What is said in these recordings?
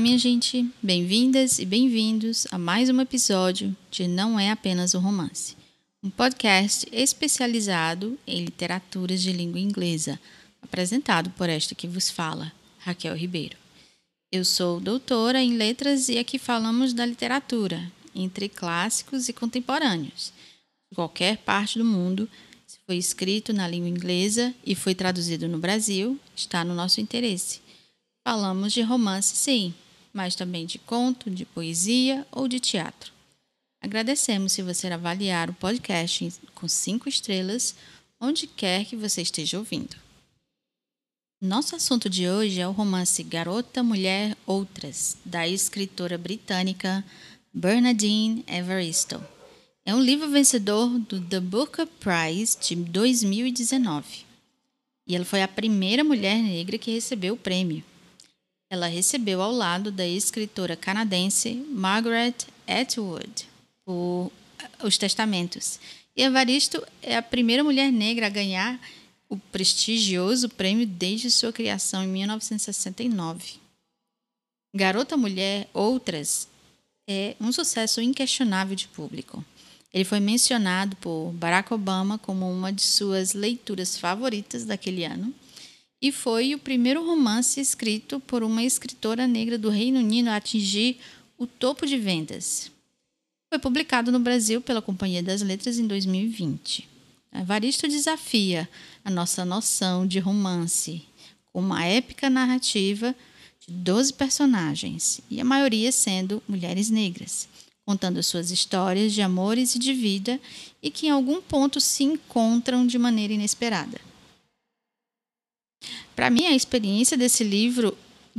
Minha gente! Bem-vindas e bem-vindos a mais um episódio de Não é apenas um romance, um podcast especializado em literaturas de língua inglesa, apresentado por esta que vos fala, Raquel Ribeiro. Eu sou doutora em letras e aqui falamos da literatura, entre clássicos e contemporâneos, de qualquer parte do mundo. Se foi escrito na língua inglesa e foi traduzido no Brasil, está no nosso interesse. Falamos de romance, sim, mas também de conto, de poesia ou de teatro. Agradecemos se você avaliar o podcast com cinco estrelas, onde quer que você esteja ouvindo. Nosso assunto de hoje é o romance Garota, Mulher, Outras, da escritora britânica Bernadine Evaristo. É um livro vencedor do The Booker Prize de 2019. E ela foi a primeira mulher negra que recebeu o prêmio. Ela recebeu ao lado da escritora canadense Margaret Atwood por Os Testamentos. E Evaristo é a primeira mulher negra a ganhar o prestigioso prêmio desde sua criação em 1969. Garota Mulher Outras é um sucesso inquestionável de público. Ele foi mencionado por Barack Obama como uma de suas leituras favoritas daquele ano e foi o primeiro romance escrito por uma escritora negra do Reino Unido a atingir o topo de vendas. Foi publicado no Brasil pela Companhia das Letras em 2020. Evaristo desafia a nossa noção de romance com uma épica narrativa de 12 personagens, e a maioria sendo mulheres negras, contando suas histórias de amores e de vida e que em algum ponto se encontram de maneira inesperada. Para mim, a experiência desse livro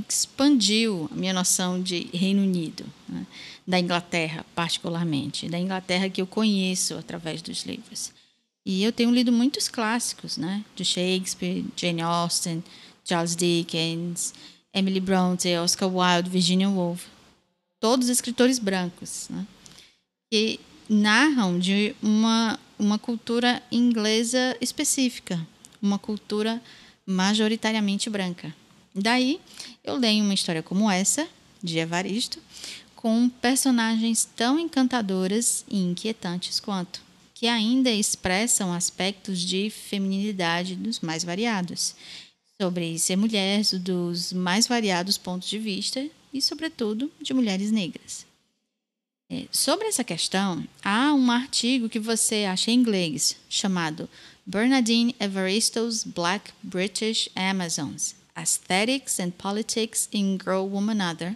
expandiu a minha noção de Reino Unido, né? da Inglaterra, particularmente, da Inglaterra que eu conheço através dos livros. E eu tenho lido muitos clássicos, né? De Shakespeare, Jane Austen, Charles Dickens, Emily Bronte, Oscar Wilde, Virginia Woolf. Todos escritores brancos, né? Que narram de uma, uma cultura inglesa específica, uma cultura majoritariamente branca. Daí, eu leio uma história como essa, de Evaristo, com personagens tão encantadoras e inquietantes quanto, que ainda expressam aspectos de feminilidade dos mais variados, sobre ser mulher dos mais variados pontos de vista e, sobretudo, de mulheres negras. É, sobre essa questão, há um artigo que você acha em inglês chamado Bernadine Evaristo's Black British Amazons Aesthetics and Politics in Girl Woman Other,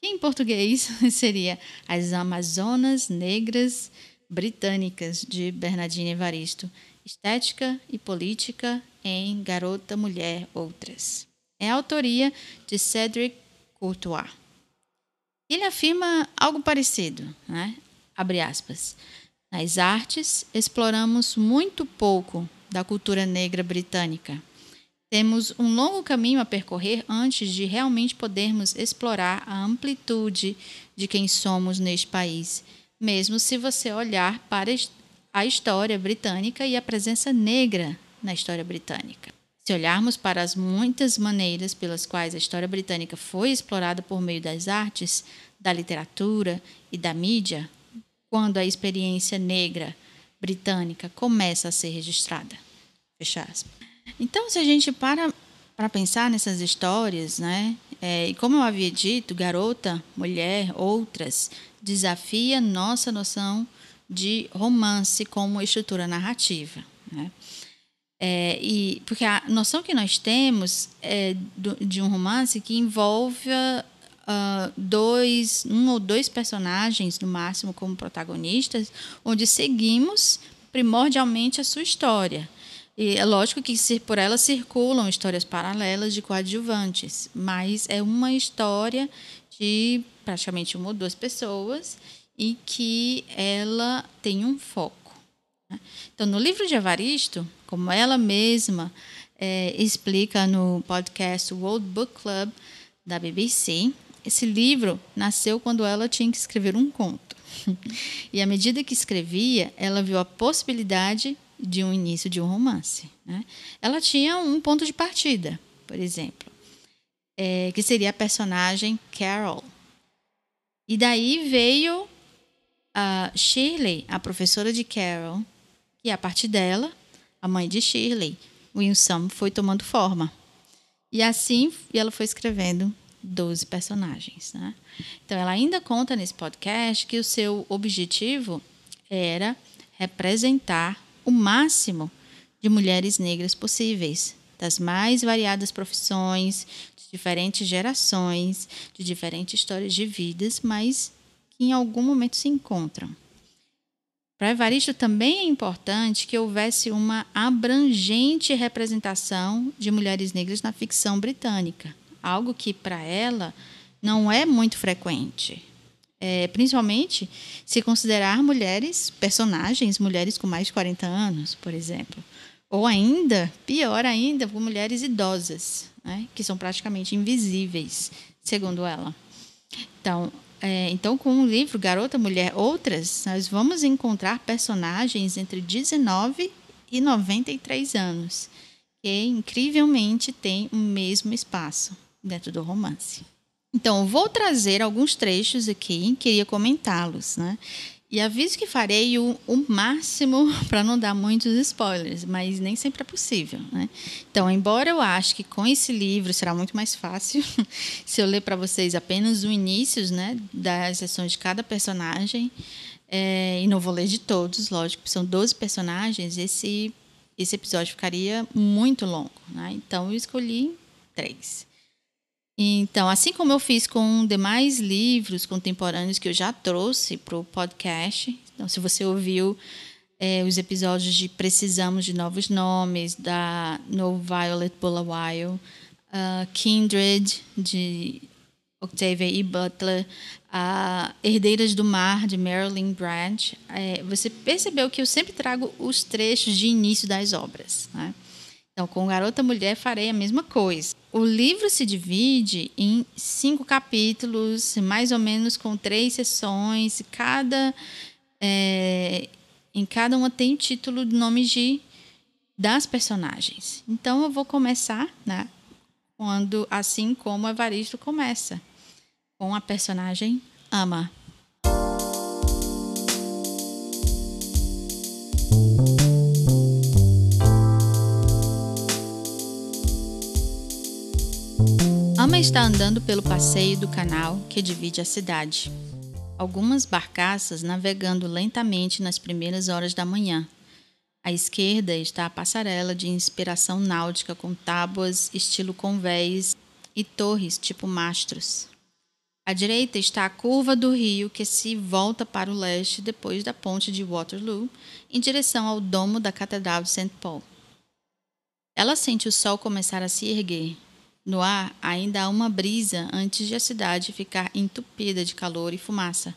que em português seria As Amazonas Negras Britânicas de Bernadine Evaristo, Estética e Política em Garota, Mulher, Outras. É a autoria de Cedric Courtois. Ele afirma algo parecido, né? abre aspas. Nas artes, exploramos muito pouco da cultura negra britânica. Temos um longo caminho a percorrer antes de realmente podermos explorar a amplitude de quem somos neste país, mesmo se você olhar para a história britânica e a presença negra na história britânica. Se olharmos para as muitas maneiras pelas quais a história britânica foi explorada por meio das artes, da literatura e da mídia, quando a experiência negra britânica começa a ser registrada. Fecha aspas. Então, se a gente para para pensar nessas histórias, né? É, e como eu havia dito, garota, mulher, outras, desafia nossa noção de romance como estrutura narrativa. Né? É, e porque a noção que nós temos é do, de um romance que envolve uh, dois, um ou dois personagens no máximo como protagonistas, onde seguimos primordialmente a sua história. E é lógico que por ela circulam histórias paralelas de coadjuvantes, mas é uma história de praticamente uma ou duas pessoas e que ela tem um foco. Né? Então, no livro de Evaristo, como ela mesma é, explica no podcast World Book Club da BBC, esse livro nasceu quando ela tinha que escrever um conto. E à medida que escrevia, ela viu a possibilidade de um início de um romance. Né? Ela tinha um ponto de partida, por exemplo. é, que seria a personagem Carol. E daí veio a Shirley, a professora de Carol, e a partir dela, a mãe de Shirley, Winsome, foi tomando forma. E assim ela foi escrevendo 12 personagens. Né? Então, ela ainda conta nesse podcast que o seu objetivo era representar o máximo de mulheres negras possíveis, das mais variadas profissões, de diferentes gerações, de diferentes histórias de vidas, mas que em algum momento se encontram. Para Evaristo também é importante que houvesse uma abrangente representação de mulheres negras na ficção britânica, algo que para ela não é muito frequente. É, principalmente se considerar mulheres, personagens, mulheres com mais de 40 anos, por exemplo. Ou ainda, pior ainda, por mulheres idosas, né, que são praticamente invisíveis, segundo ela. Então, é, então, com o livro Garota, Mulher, Outras, nós vamos encontrar personagens entre 19 e 93 anos, que incrivelmente têm o mesmo espaço dentro do romance. Então, vou trazer alguns trechos aqui, queria comentá-los, né? E aviso que farei o, o máximo para não dar muitos spoilers, mas nem sempre é possível. Né? Então, embora eu ache que com esse livro será muito mais fácil se eu ler para vocês apenas o início né, das sessões de cada personagem, é, e não vou ler de todos, lógico, são 12 personagens, esse, esse episódio ficaria muito longo. Né? Então, eu escolhi três. Então, assim como eu fiz com demais livros contemporâneos que eu já trouxe para o podcast, então, se você ouviu é, os episódios de Precisamos de Novos Nomes, da No Violet Bulawayo, uh, Kindred, de Octavia E. Butler, a Herdeiras do Mar, de Marilyn Branch, é, você percebeu que eu sempre trago os trechos de início das obras. Né? Então, com Garota Mulher farei a mesma coisa. O livro se divide em cinco capítulos, mais ou menos com três sessões. Cada, é, em cada uma tem o título de nome de, das personagens. Então, eu vou começar, né? Quando, assim como Evaristo começa, com a personagem Ama. Está andando pelo passeio do canal que divide a cidade. Algumas barcaças navegando lentamente nas primeiras horas da manhã. À esquerda está a passarela de inspiração náutica com tábuas estilo convés e torres tipo mastros. À direita está a curva do rio que se volta para o leste depois da ponte de Waterloo, em direção ao domo da Catedral de St. Paul. Ela sente o sol começar a se erguer, no ar ainda há uma brisa antes de a cidade ficar entupida de calor e fumaça.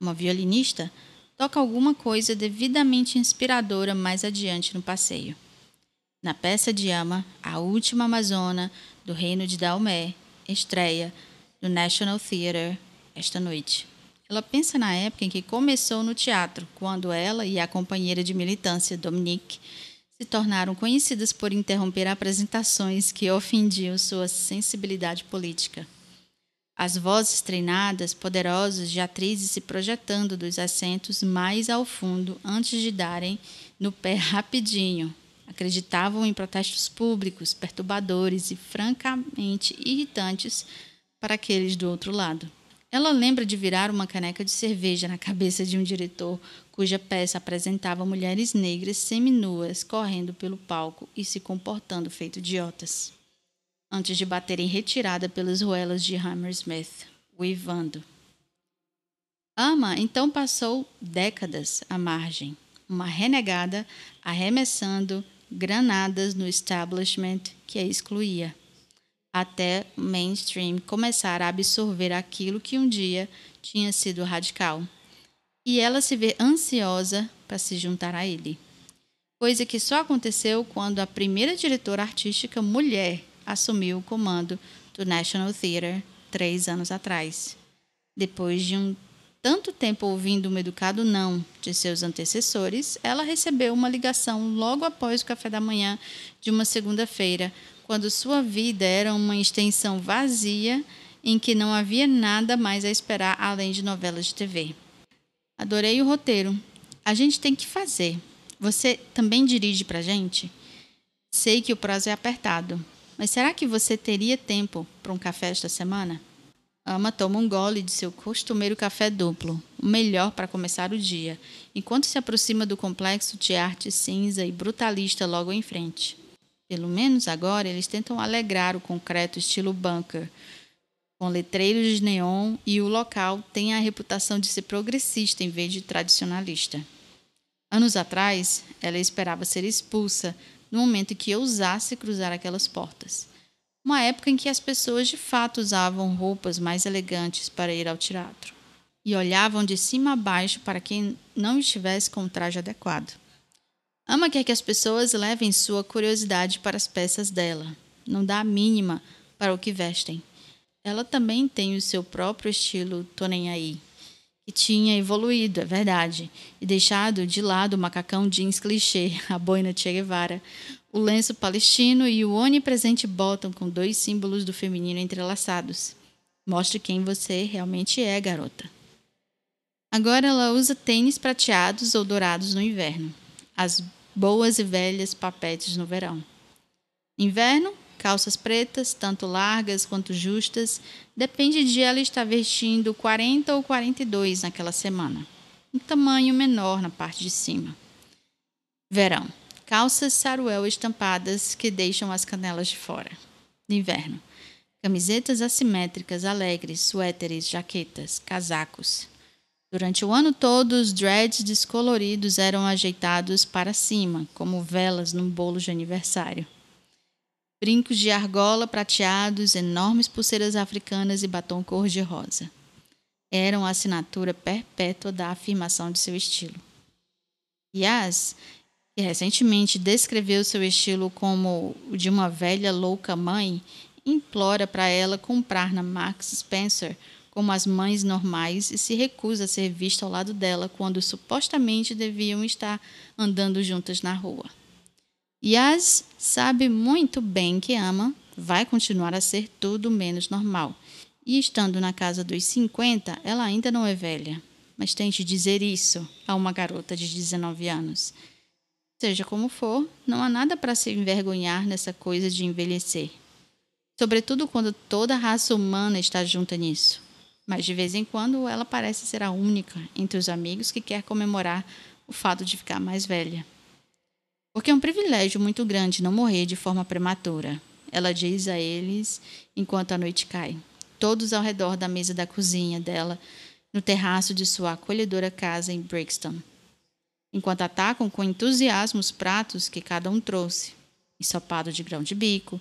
Uma violinista toca alguma coisa devidamente inspiradora mais adiante no passeio. Na peça de Ama, a última Amazona do reino de Daomé estreia no National Theatre esta noite. Ela pensa na época em que começou no teatro, quando ela e a companheira de militância Dominique se tornaram conhecidas por interromper apresentações que ofendiam sua sensibilidade política. As vozes treinadas, poderosas de atrizes se projetando dos assentos mais ao fundo antes de darem no pé rapidinho. Acreditavam em protestos públicos, perturbadores e francamente irritantes para aqueles do outro lado. Ela lembra de virar uma caneca de cerveja na cabeça de um diretor cuja peça apresentava mulheres negras seminuas correndo pelo palco e se comportando feito idiotas, antes de baterem retirada pelas ruelas de Hammersmith, uivando. Ama então passou décadas à margem, uma renegada arremessando granadas no establishment que a excluía, até o mainstream começar a absorver aquilo que um dia tinha sido radical e ela se vê ansiosa para se juntar a ele. Coisa que só aconteceu quando a primeira diretora artística mulher assumiu o comando do National Theatre três anos atrás. Depois de um tanto tempo ouvindo um educado não de seus antecessores, ela recebeu uma ligação logo após o café da manhã de uma segunda-feira, quando sua vida era uma extensão vazia em que não havia nada mais a esperar além de novelas de TV. Adorei o roteiro. A gente tem que fazer. Você também dirige pra gente? Sei que o prazo é apertado, mas será que você teria tempo para um café esta semana? Ama toma um gole de seu costumeiro café duplo, o melhor para começar o dia, enquanto se aproxima do complexo de arte cinza e brutalista logo em frente. Pelo menos agora eles tentam alegrar o concreto estilo bunker, com letreiros de neon e o local tem a reputação de ser progressista em vez de tradicionalista. Anos atrás, ela esperava ser expulsa no momento em que ousasse cruzar aquelas portas. Uma época em que as pessoas de fato usavam roupas mais elegantes para ir ao teatro e olhavam de cima a baixo para quem não estivesse com o traje adequado. Ama quer que as pessoas levem sua curiosidade para as peças dela, não dá a mínima para o que vestem. Ela também tem o seu próprio estilo tô aí, que tinha evoluído, é verdade, e deixado de lado o macacão jeans clichê, a boina Che Guevara, o lenço palestino e o onipresente bottom com dois símbolos do feminino entrelaçados. Mostre quem você realmente é, garota. Agora ela usa tênis prateados ou dourados no inverno, as boas e velhas papetes no verão. Inverno, calças pretas, tanto largas quanto justas, depende de ela estar vestindo 40 ou 42 naquela semana. Um tamanho menor na parte de cima. Verão. Calças saruel estampadas que deixam as canelas de fora. Inverno. Camisetas assimétricas, alegres, suéteres, jaquetas, casacos. Durante o ano todo, os dreads descoloridos eram ajeitados para cima, como velas num bolo de aniversário brincos de argola prateados, enormes pulseiras africanas e batom cor-de-rosa. Eram a assinatura perpétua da afirmação de seu estilo. Yas, que recentemente descreveu seu estilo como o de uma velha louca mãe, implora para ela comprar na Max Spencer como as mães normais e se recusa a ser vista ao lado dela quando supostamente deviam estar andando juntas na rua. Yas sabe muito bem que ama, vai continuar a ser tudo menos normal. E estando na casa dos 50, ela ainda não é velha. Mas tente dizer isso a uma garota de 19 anos. Seja como for, não há nada para se envergonhar nessa coisa de envelhecer. Sobretudo quando toda a raça humana está junta nisso. Mas de vez em quando ela parece ser a única entre os amigos que quer comemorar o fato de ficar mais velha. Porque é um privilégio muito grande não morrer de forma prematura, ela diz a eles enquanto a noite cai. Todos ao redor da mesa da cozinha dela, no terraço de sua acolhedora casa em Brixton. Enquanto atacam com entusiasmo os pratos que cada um trouxe: ensopado de grão de bico,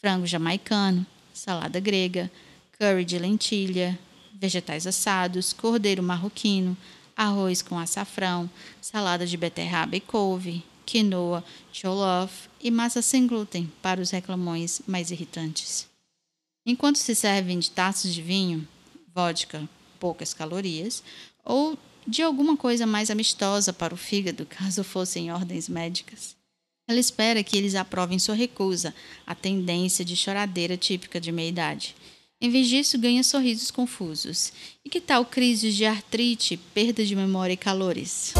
frango jamaicano, salada grega, curry de lentilha, vegetais assados, cordeiro marroquino, arroz com açafrão, salada de beterraba e couve, quinoa, jollof e massa sem glúten para os reclamões mais irritantes. Enquanto se servem de taças de vinho, vodka, poucas calorias, ou de alguma coisa mais amistosa para o fígado, caso fossem ordens médicas. Ela espera que eles aprovem sua recusa, a tendência de choradeira típica de meia-idade. Em vez disso, ganha sorrisos confusos. E que tal crises de artrite, perda de memória e calores?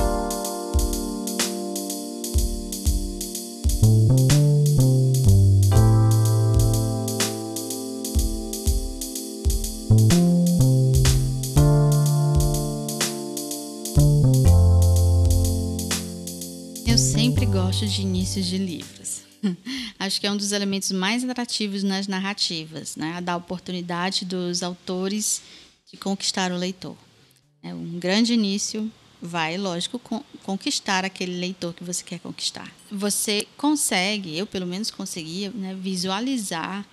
Gosto de inícios de livros. Acho que é um dos elementos mais atrativos nas narrativas, né? a dar oportunidade dos autores de conquistar o leitor. É um grande início vai, lógico, conquistar aquele leitor que você quer conquistar. Você consegue, eu pelo menos conseguia, né, visualizar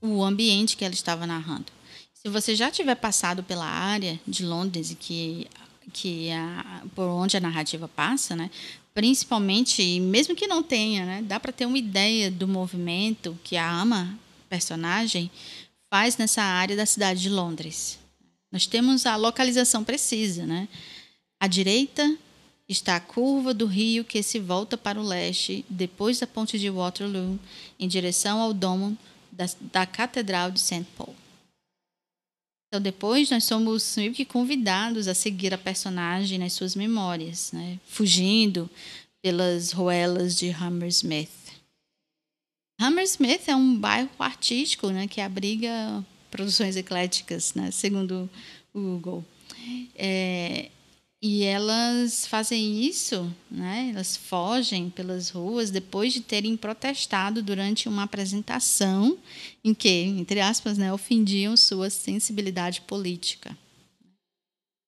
o ambiente que ela estava narrando. Se você já tiver passado pela área de Londres e que que a, por onde a narrativa passa, né, principalmente, mesmo que não tenha, né, dá para ter uma ideia do movimento que a Ama, personagem, faz nessa área da cidade de Londres. Nós temos a localização precisa, né? À direita está a curva do rio que se volta para o leste, depois da ponte de Waterloo, em direção ao domo da, da Catedral de St. Paul. Então, depois nós somos meio que convidados a seguir a personagem nas suas memórias, né? fugindo pelas ruelas de Hammersmith. Hammersmith é um bairro artístico né, que abriga produções ecléticas, né, segundo o Google. É, e elas fazem isso, né? Elas fogem pelas ruas depois de terem protestado durante uma apresentação em que, entre aspas, né, ofendiam sua sensibilidade política.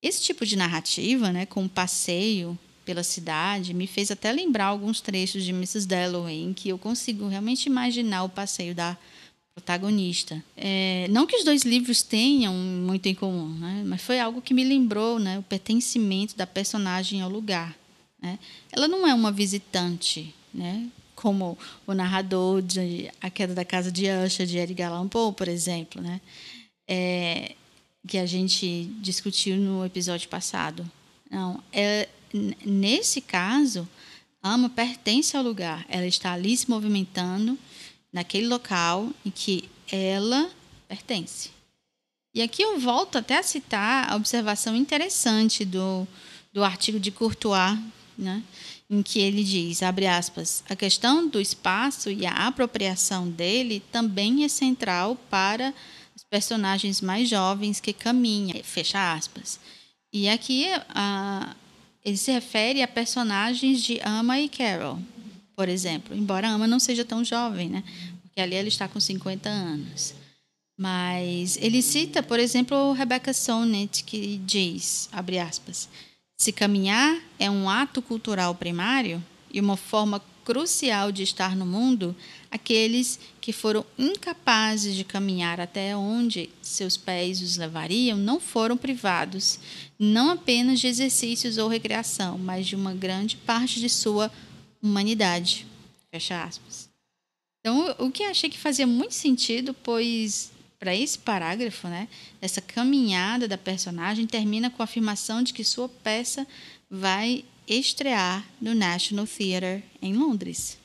Esse tipo de narrativa, né, com um passeio pela cidade, me fez até lembrar alguns trechos de Mrs. Dalloway, em que eu consigo realmente imaginar o passeio da protagonista. É, não que os dois livros tenham muito em comum, né? mas foi algo que me lembrou né, o pertencimento da personagem ao lugar. Né? Ela não é uma visitante, né? como o narrador de A Queda da Casa de Usher, de Edgar Allan Poe, por exemplo, né? É, que a gente discutiu no episódio passado. Não, é, nesse caso, Ama pertence ao lugar. Ela está ali se movimentando naquele local em que ela pertence. E aqui eu volto até a citar a observação interessante do, do artigo de Courtois, né, em que ele diz, abre aspas, a questão do espaço e a apropriação dele também é central para os personagens mais jovens que caminham, fecha aspas. E aqui a, ele se refere a personagens de Ama e Carol, por exemplo, embora a Ama não seja tão jovem, né? Porque ali ela está com 50 anos. Mas ele cita, por exemplo, Rebecca Sonnet, que diz, abre aspas, se caminhar é um ato cultural primário e uma forma crucial de estar no mundo, aqueles que foram incapazes de caminhar até onde seus pés os levariam não foram privados, não apenas de exercícios ou recreação, mas de uma grande parte de sua humanidade. Fecha aspas. Então, o que achei que fazia muito sentido, pois para esse parágrafo, né, essa caminhada da personagem termina com a afirmação de que sua peça vai estrear no National Theatre em Londres.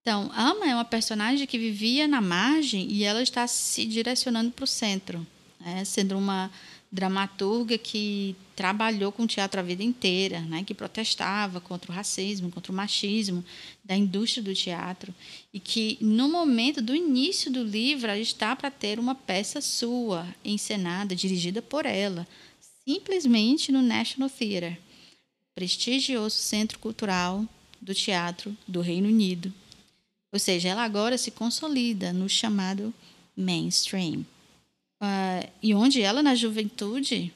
Então, Ama é uma personagem que vivia na margem e ela está se direcionando para o centro, né, sendo uma dramaturga que trabalhou com teatro a vida inteira, né, que protestava contra o racismo, contra o machismo da indústria do teatro e que no momento do início do livro ela está para ter uma peça sua, encenada, dirigida por ela, simplesmente no National Theatre, prestigioso centro cultural do teatro do Reino Unido. Ou seja, ela agora se consolida no chamado mainstream. Uh, e onde ela, na juventude,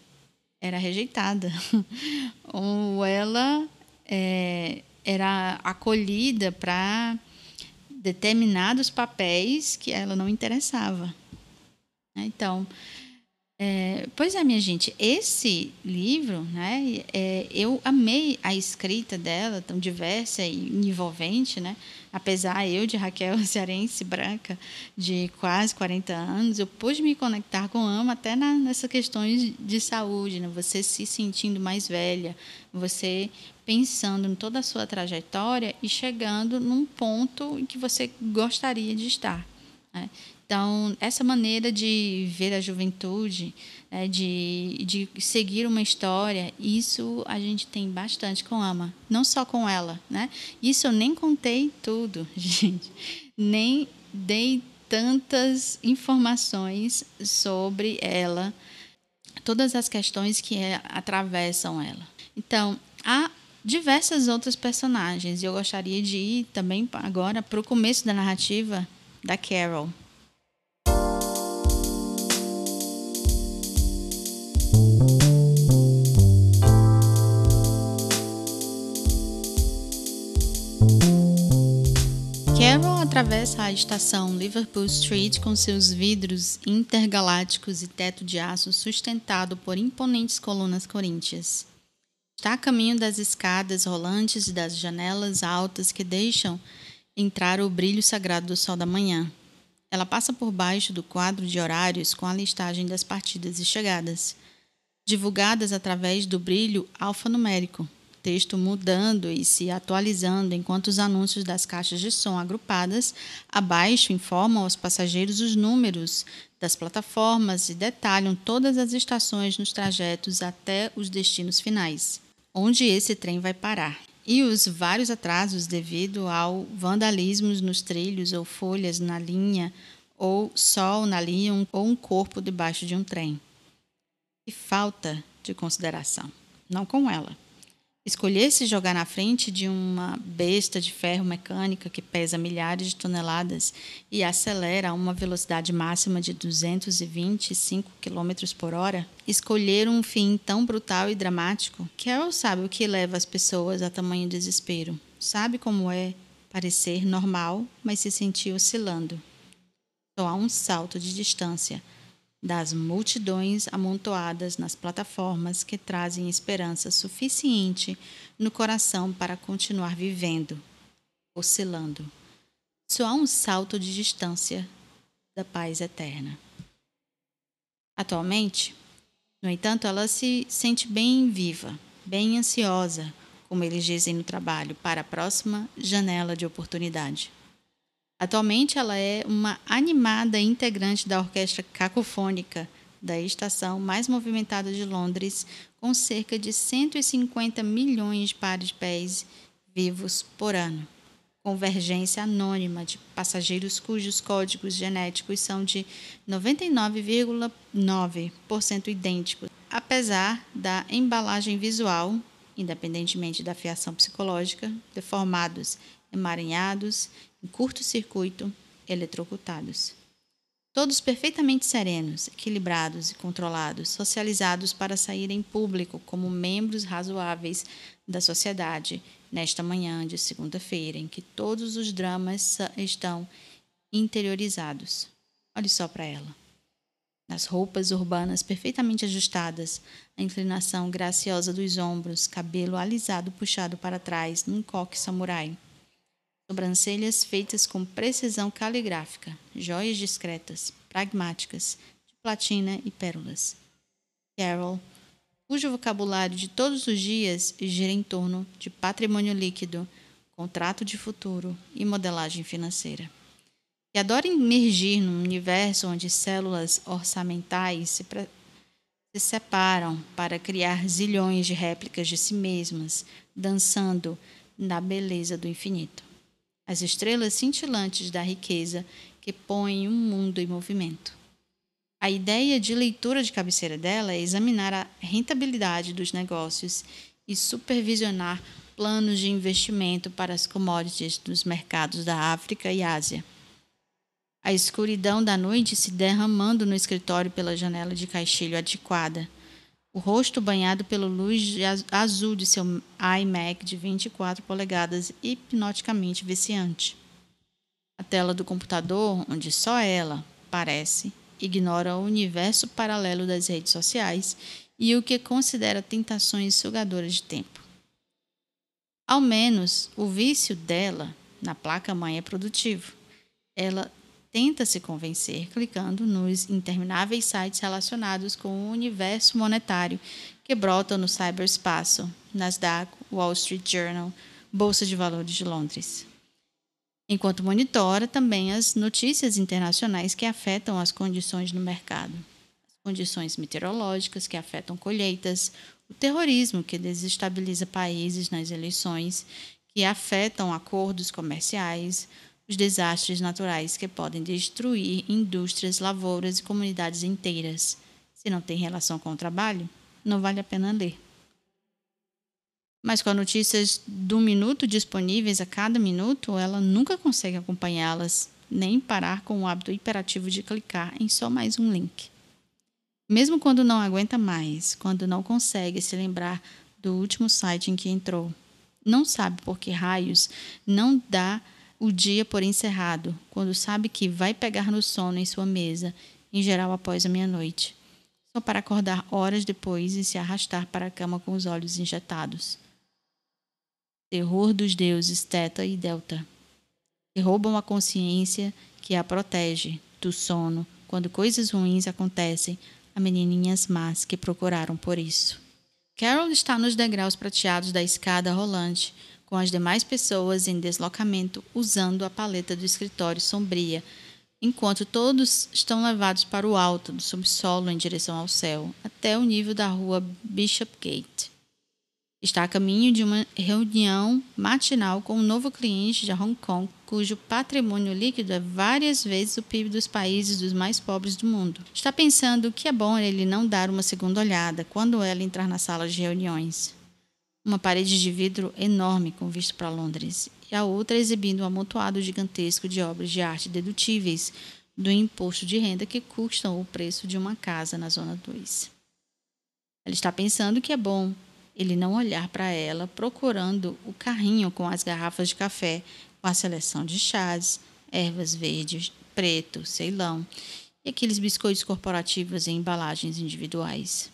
era rejeitada. Ou ela é, era acolhida para determinados papéis que ela não interessava. Então, é, pois é, minha gente, esse livro, né, é, eu amei a escrita dela, tão diversa e envolvente, né? Apesar eu de Raquel cearense branca de quase 40 anos, eu pude me conectar com Ama até na, nessas questões de saúde, né? Você se sentindo mais velha, você pensando em toda a sua trajetória e chegando num ponto em que você gostaria de estar. Né? Então, essa maneira de ver a juventude, né, de, de seguir uma história, isso a gente tem bastante com Ama, não só com ela, né? Isso eu nem contei tudo, gente, nem dei tantas informações sobre ela, todas as questões que é, atravessam ela. Então, há diversas outras personagens e eu gostaria de ir também agora para o começo da narrativa da Carol. Atravessa a estação Liverpool Street com seus vidros intergalácticos e teto de aço sustentado por imponentes colunas coríntias. Está a caminho das escadas rolantes e das janelas altas que deixam entrar o brilho sagrado do sol da manhã. Ela passa por baixo do quadro de horários com a listagem das partidas e chegadas, divulgadas através do brilho alfanumérico, texto mudando e se atualizando enquanto os anúncios das caixas de som agrupadas abaixo informam aos passageiros os números das plataformas e detalham todas as estações nos trajetos até os destinos finais, onde esse trem vai parar. E os vários atrasos devido ao vandalismo nos trilhos ou folhas na linha ou sol na linha ou um corpo debaixo de um trem. E falta de consideração, não com ela. Escolher se jogar na frente de uma besta de ferro mecânica que pesa milhares de toneladas e acelera a uma velocidade máxima de 225 km por hora, escolher um fim tão brutal e dramático, Carol sabe o que leva as pessoas a tamanho desespero. Sabe como é parecer normal, mas se sentir oscilando. Só há um salto de distância das multidões amontoadas nas plataformas que trazem esperança suficiente no coração para continuar vivendo, oscilando. Só há um salto de distância da paz eterna. Atualmente, no entanto, ela se sente bem viva, bem ansiosa, como eles dizem no trabalho, para a próxima janela de oportunidade. Atualmente, ela é uma animada integrante da orquestra cacofônica da estação mais movimentada de Londres, com cerca de 150 milhões de pares de pés vivos por ano. Convergência anônima de passageiros cujos códigos genéticos são de 99,9% idênticos, apesar da embalagem visual, independentemente da fiação psicológica, deformados, emaranhados em curto-circuito, eletrocutados. Todos perfeitamente serenos, equilibrados e controlados, socializados para sair em público como membros razoáveis da sociedade nesta manhã de segunda-feira, em que todos os dramas estão interiorizados. Olhe só para ela. Nas roupas urbanas perfeitamente ajustadas, a inclinação graciosa dos ombros, cabelo alisado puxado para trás num coque samurai sobrancelhas feitas com precisão caligráfica, joias discretas, pragmáticas, de platina e pérolas. Carol, cujo vocabulário de todos os dias gira em torno de patrimônio líquido, contrato de futuro e modelagem financeira. Que adora emergir num universo onde células orçamentais se, se separam para criar zilhões de réplicas de si mesmas, dançando na beleza do infinito as estrelas cintilantes da riqueza que põem um mundo em movimento. A ideia de leitura de cabeceira dela é examinar a rentabilidade dos negócios e supervisionar planos de investimento para as commodities dos mercados da África e Ásia. A escuridão da noite se derramando no escritório pela janela de caixilho adequada o rosto banhado pela luz azul de seu iMac de 24 polegadas hipnoticamente viciante. A tela do computador, onde só ela, parece, ignora o universo paralelo das redes sociais e o que considera tentações sugadoras de tempo. Ao menos o vício dela na placa-mãe é produtivo. Ela tenta se convencer clicando nos intermináveis sites relacionados com o universo monetário que brotam no cyberespaço, Nasdaq, Wall Street Journal, Bolsa de Valores de Londres. Enquanto monitora também as notícias internacionais que afetam as condições no mercado, as condições meteorológicas que afetam colheitas, o terrorismo que desestabiliza países nas eleições, que afetam acordos comerciais, os desastres naturais que podem destruir indústrias, lavouras e comunidades inteiras. Se não tem relação com o trabalho, não vale a pena ler. Mas com as notícias do minuto disponíveis a cada minuto, ela nunca consegue acompanhá-las, nem parar com o hábito hiperativo de clicar em só mais um link. Mesmo quando não aguenta mais, quando não consegue se lembrar do último site em que entrou, não sabe por que raios não dá o dia por encerrado, quando sabe que vai pegar no sono em sua mesa, em geral após a meia-noite, só para acordar horas depois e se arrastar para a cama com os olhos injetados. Terror dos deuses Teta e Delta, que roubam a consciência que a protege do sono quando coisas ruins acontecem a menininhas más que procuraram por isso. Carol está nos degraus prateados da escada rolante, com as demais pessoas em deslocamento usando a paleta do escritório sombria, enquanto todos estão levados para o alto do subsolo em direção ao céu, até o nível da rua Bishopgate. Está a caminho de uma reunião matinal com um novo cliente de Hong Kong, cujo patrimônio líquido é várias vezes o PIB dos países dos mais pobres do mundo. Está pensando que é bom ele não dar uma segunda olhada quando ela entrar na sala de reuniões. Uma parede de vidro enorme com vista para Londres e a outra exibindo um amontoado gigantesco de obras de arte dedutíveis do imposto de renda que custam o preço de uma casa na Zona 2. Ela está pensando que é bom ele não olhar para ela, procurando o carrinho com as garrafas de café, com a seleção de chás, ervas verdes, preto, ceilão e aqueles biscoitos corporativos em embalagens individuais.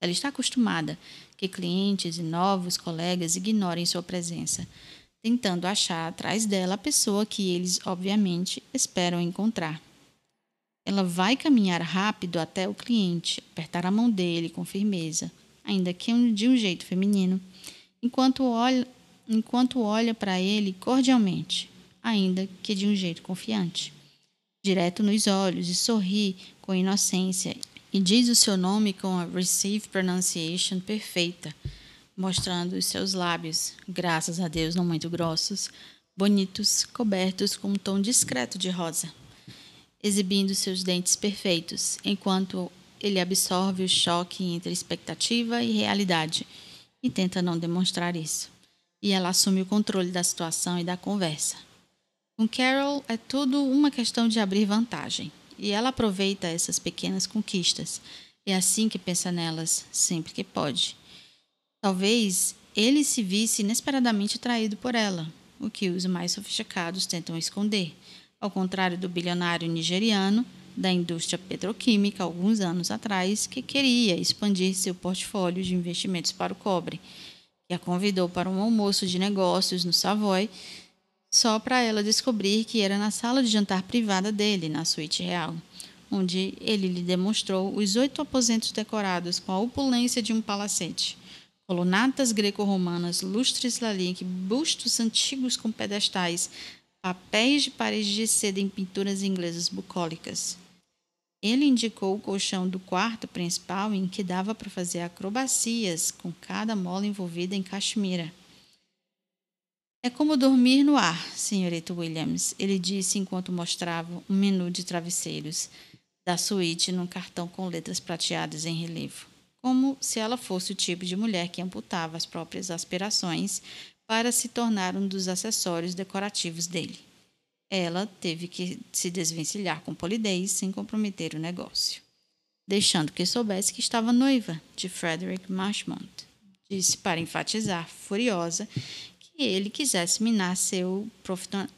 Ela está acostumada que clientes e novos colegas ignorem sua presença, tentando achar atrás dela a pessoa que eles, obviamente, esperam encontrar. Ela vai caminhar rápido até o cliente, apertar a mão dele com firmeza, ainda que de um jeito feminino, enquanto olha, enquanto olha para ele cordialmente, ainda que de um jeito confiante. Direto nos olhos e sorri com inocência e diz o seu nome com a receive pronunciation perfeita, mostrando os seus lábios, graças a Deus não muito grossos, bonitos, cobertos com um tom discreto de rosa, exibindo seus dentes perfeitos, enquanto ele absorve o choque entre expectativa e realidade e tenta não demonstrar isso. E ela assume o controle da situação e da conversa. Com Carol é tudo uma questão de abrir vantagem, e ela aproveita essas pequenas conquistas. É assim que pensa nelas, sempre que pode. Talvez ele se visse inesperadamente traído por ela, o que os mais sofisticados tentam esconder. Ao contrário do bilionário nigeriano, da indústria petroquímica alguns anos atrás que queria expandir seu portfólio de investimentos para o cobre, que a convidou para um almoço de negócios no Savoy, só para ela descobrir que era na sala de jantar privada dele, na suíte real, onde ele lhe demonstrou os oito aposentos decorados com a opulência de um palacete. Colunatas greco-romanas, lustres lalique, bustos antigos com pedestais, papéis de parede de seda em pinturas inglesas bucólicas. Ele indicou o colchão do quarto principal em que dava para fazer acrobacias com cada mola envolvida em cachemira. É como dormir no ar, senhorita Williams, ele disse enquanto mostrava um menu de travesseiros da suíte num cartão com letras prateadas em relevo, como se ela fosse o tipo de mulher que amputava as próprias aspirações para se tornar um dos acessórios decorativos dele. Ela teve que se desvencilhar com polidez sem comprometer o negócio, deixando que soubesse que estava noiva de Frederick Marshmont. Disse para enfatizar, furiosa, ele quisesse minar seu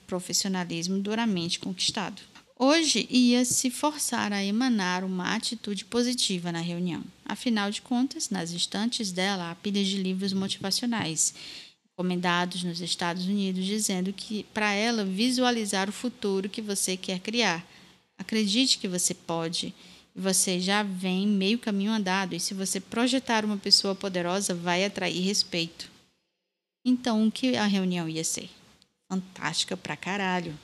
profissionalismo duramente conquistado. Hoje ia se forçar a emanar uma atitude positiva na reunião. Afinal de contas, nas estantes dela há pilhas de livros motivacionais encomendados nos Estados Unidos, dizendo que para ela visualizar o futuro que você quer criar. Acredite que você pode. Você já vem meio caminho andado, e se você projetar uma pessoa poderosa, vai atrair respeito. Então, o que a reunião ia ser? Fantástica pra caralho.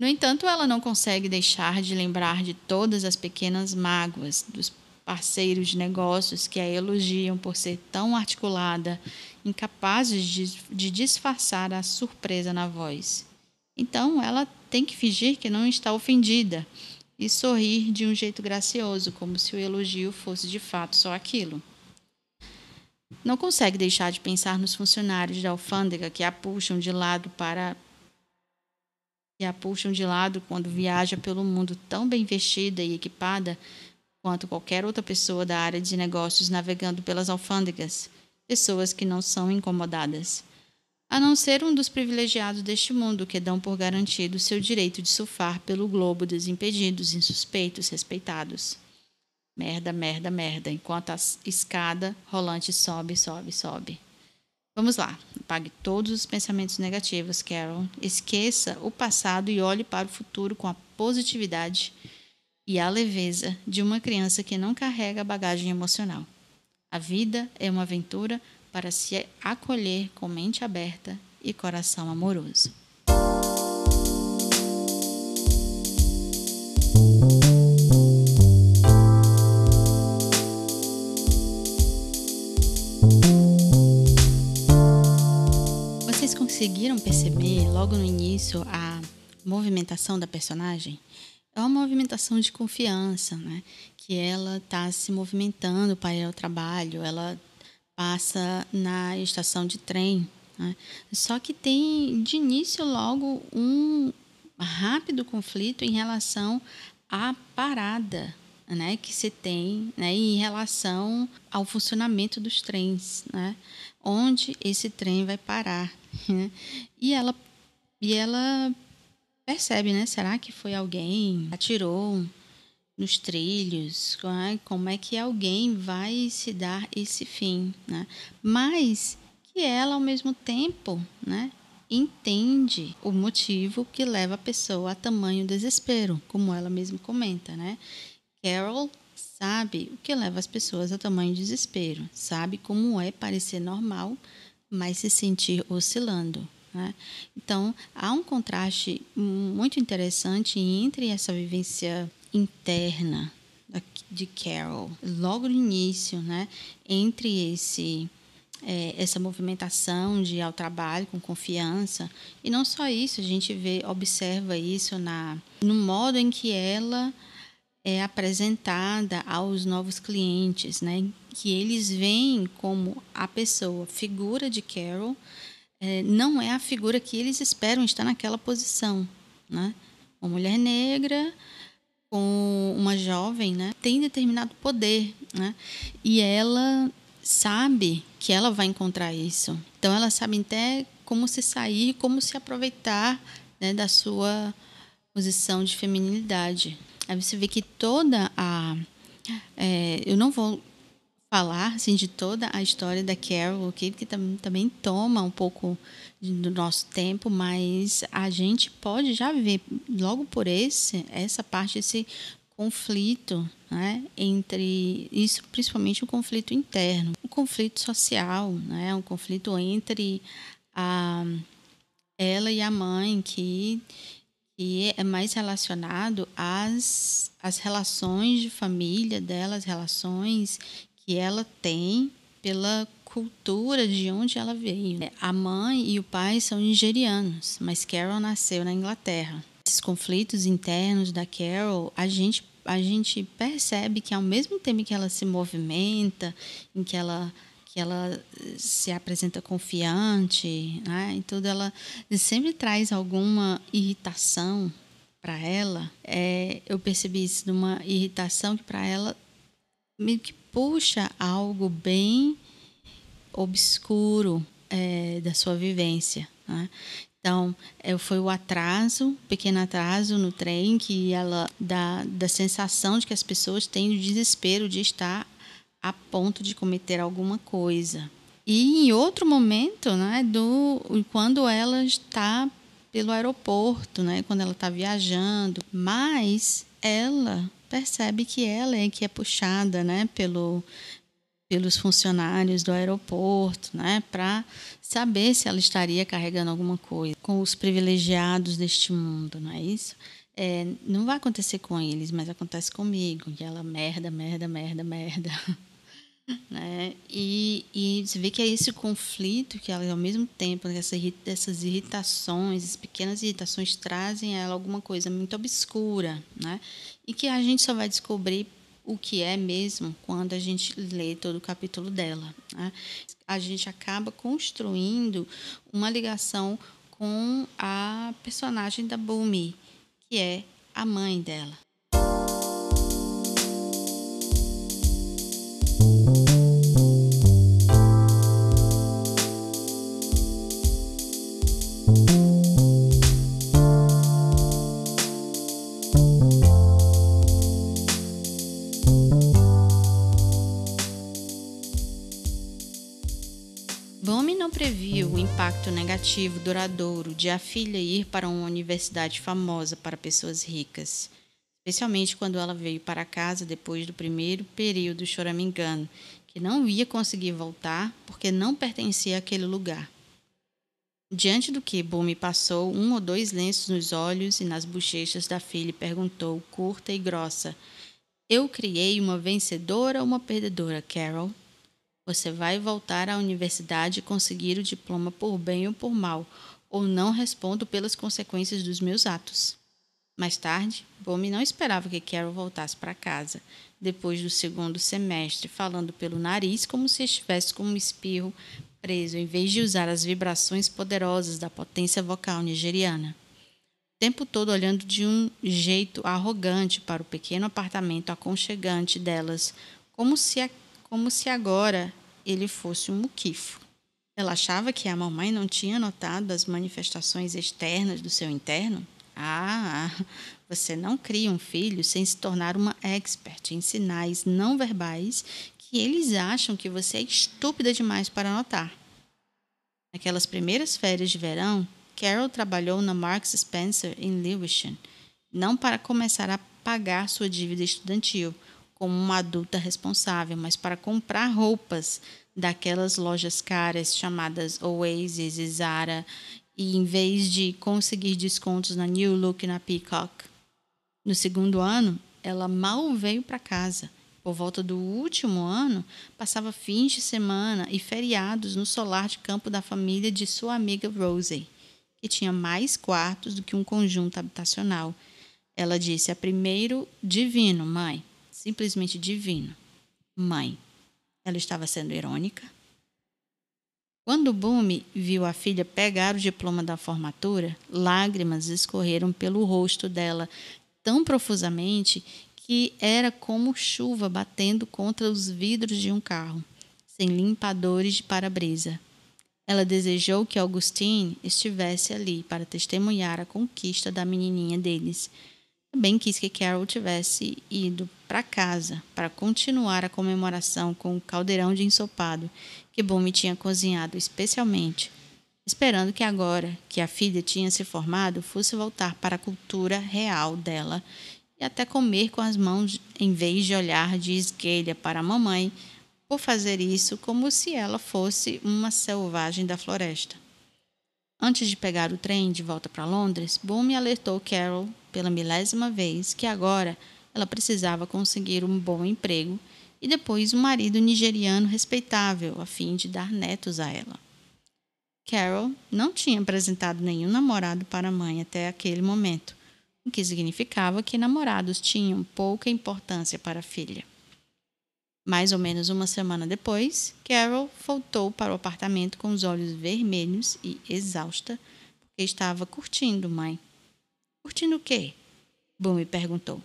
No entanto, ela não consegue deixar de lembrar de todas as pequenas mágoas, dos parceiros de negócios que a elogiam por ser tão articulada, incapazes de, de disfarçar a surpresa na voz. Então ela tem que fingir que não está ofendida e sorrir de um jeito gracioso, como se o elogio fosse de fato só aquilo. Não consegue deixar de pensar nos funcionários da alfândega que a puxam de lado para que a puxam de lado quando viaja pelo mundo tão bem vestida e equipada quanto qualquer outra pessoa da área de negócios navegando pelas alfândegas, pessoas que não são incomodadas, a não ser um dos privilegiados deste mundo que dão por garantido seu direito de surfar pelo globo desimpedidos, insuspeitos, respeitados. Merda, merda, merda, enquanto a escada rolante sobe, sobe, sobe. Vamos lá, apague todos os pensamentos negativos, Carol. Esqueça o passado e olhe para o futuro com a positividade e a leveza de uma criança que não carrega bagagem emocional. A vida é uma aventura para se acolher com mente aberta e coração amoroso. Conseguiram perceber logo no início a movimentação da personagem? É uma movimentação de confiança, né? Que ela está se movimentando para ir ao trabalho, ela passa na estação de trem. Né? Só que tem de início logo um rápido conflito em relação à parada né, que se tem né, em relação ao funcionamento dos trens, né, onde esse trem vai parar. Né? E ela, e ela percebe, né? Será que foi alguém atirou nos trilhos? Como é que alguém vai se dar esse fim, né? Mas que ela ao mesmo tempo, né? Entende o motivo que leva a pessoa a tamanho desespero, como ela mesma comenta, né? Carol sabe o que leva as pessoas a tamanho desespero, sabe como é parecer normal, mas se sentir oscilando, né? Então, há um contraste muito interessante entre essa vivência interna de Carol, logo no início, né? entre esse é, essa movimentação de ao trabalho com confiança e não só isso a gente vê observa isso na no modo em que ela é apresentada aos novos clientes né que eles veem como a pessoa figura de Carol é, não é a figura que eles esperam estar naquela posição. Né? Uma mulher negra com uma jovem né, tem determinado poder. Né? E ela sabe que ela vai encontrar isso. Então, ela sabe até como se sair, como se aproveitar né, da sua posição de feminilidade. Aí você vê que toda a. É, eu não vou falar assim, de toda a história da Carol, okay? que tam, também toma um pouco do nosso tempo, mas a gente pode já ver logo por esse essa parte esse conflito né, entre isso principalmente o conflito interno o conflito social né um conflito entre a ela e a mãe que que é mais relacionado às, às relações de família dela, as relações que ela tem pela cultura de onde ela veio. A mãe e o pai são nigerianos, mas Carol nasceu na Inglaterra. Esses conflitos internos da Carol, a gente a gente percebe que ao mesmo tempo que ela se movimenta, em que ela que ela se apresenta confiante, né? e tudo ela sempre traz alguma irritação para ela. É, eu percebi isso numa irritação que para ela meio que puxa algo bem obscuro é, da sua vivência. Né? Então, é, foi o atraso, pequeno atraso no trem, que ela dá da sensação de que as pessoas têm o desespero de estar a ponto de cometer alguma coisa. E em outro momento, né, do quando ela está pelo aeroporto, né, quando ela está viajando, mas ela percebe que ela é que é puxada, né, pelo pelos funcionários do aeroporto, né, para saber se ela estaria carregando alguma coisa com os privilegiados deste mundo, não é isso? É, não vai acontecer com eles, mas acontece comigo. E ela merda, merda, merda, merda. né? E, e você vê que é esse conflito que ela, ao mesmo tempo, essa, essas irritações, essas pequenas irritações trazem a ela alguma coisa muito obscura, né? E que a gente só vai descobrir o que é mesmo quando a gente lê todo o capítulo dela. Né? A gente acaba construindo uma ligação com a personagem da Bumi, que é a mãe dela. Impacto negativo duradouro de a filha ir para uma universidade famosa para pessoas ricas, especialmente quando ela veio para casa depois do primeiro período choramingando que não ia conseguir voltar porque não pertencia àquele lugar. Diante do que Bumi passou um ou dois lenços nos olhos e nas bochechas da filha e perguntou, curta e grossa: Eu criei uma vencedora ou uma perdedora, Carol? Você vai voltar à universidade e conseguir o diploma por bem ou por mal, ou não respondo pelas consequências dos meus atos. Mais tarde, Bumi não esperava que Carol voltasse para casa, depois do segundo semestre, falando pelo nariz como se estivesse com um espirro preso, em vez de usar as vibrações poderosas da potência vocal nigeriana. O tempo todo olhando de um jeito arrogante para o pequeno apartamento aconchegante delas, como se, como se agora ele fosse um muquifo. Ela achava que a mamãe não tinha notado as manifestações externas do seu interno? Ah, você não cria um filho sem se tornar uma expert em sinais não verbais que eles acham que você é estúpida demais para notar. Naquelas primeiras férias de verão, Carol trabalhou na Marks Spencer em Lewisham, não para começar a pagar sua dívida estudantil como uma adulta responsável, mas para comprar roupas daquelas lojas caras chamadas Oasis e Zara, e em vez de conseguir descontos na New Look e na Peacock. No segundo ano, ela mal veio para casa. Por volta do último ano, passava fins de semana e feriados no solar de campo da família de sua amiga Rosie, que tinha mais quartos do que um conjunto habitacional. Ela disse a primeiro divino, mãe, simplesmente divino. Mãe. Ela estava sendo irônica? Quando Bumi viu a filha pegar o diploma da formatura, lágrimas escorreram pelo rosto dela tão profusamente que era como chuva batendo contra os vidros de um carro, sem limpadores de para-brisa. Ela desejou que Augustine estivesse ali para testemunhar a conquista da menininha deles. Também quis que Carol tivesse ido para casa para continuar a comemoração com o caldeirão de ensopado que Bumi tinha cozinhado especialmente, esperando que agora que a filha tinha se formado fosse voltar para a cultura real dela e até comer com as mãos em vez de olhar de esguelha para a mamãe por fazer isso como se ela fosse uma selvagem da floresta. Antes de pegar o trem de volta para Londres, Boom alertou Carol pela milésima vez que agora ela precisava conseguir um bom emprego e depois um marido nigeriano respeitável a fim de dar netos a ela. Carol não tinha apresentado nenhum namorado para a mãe até aquele momento, o que significava que namorados tinham pouca importância para a filha. Mais ou menos uma semana depois, Carol voltou para o apartamento com os olhos vermelhos e exausta, porque estava curtindo, mãe. Curtindo o quê? Me perguntou.